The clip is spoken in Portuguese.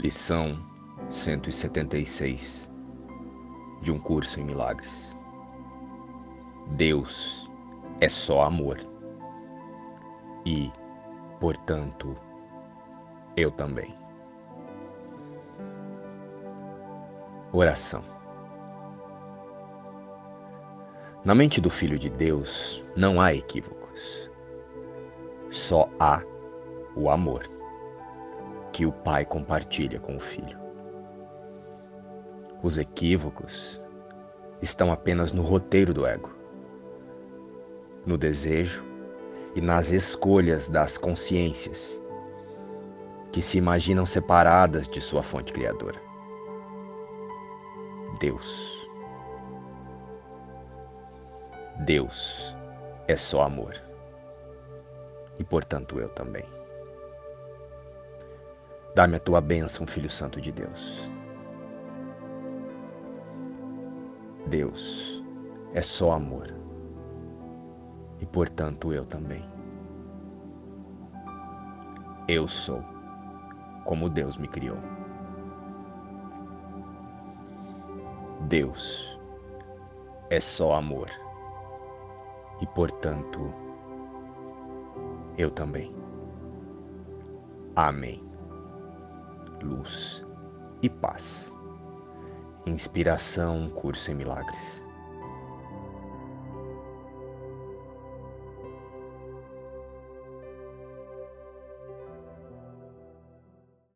Lição 176 de um curso em milagres. Deus é só amor e, portanto, eu também. Oração. Na mente do Filho de Deus não há equívocos. Só há o amor que o pai compartilha com o filho. Os equívocos estão apenas no roteiro do ego, no desejo e nas escolhas das consciências que se imaginam separadas de sua fonte criadora. Deus. Deus é só amor. E portanto eu também. Dá-me a tua bênção, Filho Santo de Deus. Deus é só amor. E portanto eu também. Eu sou como Deus me criou. Deus é só amor. E portanto eu também. Amém luz e paz. Inspiração, curso em milagres.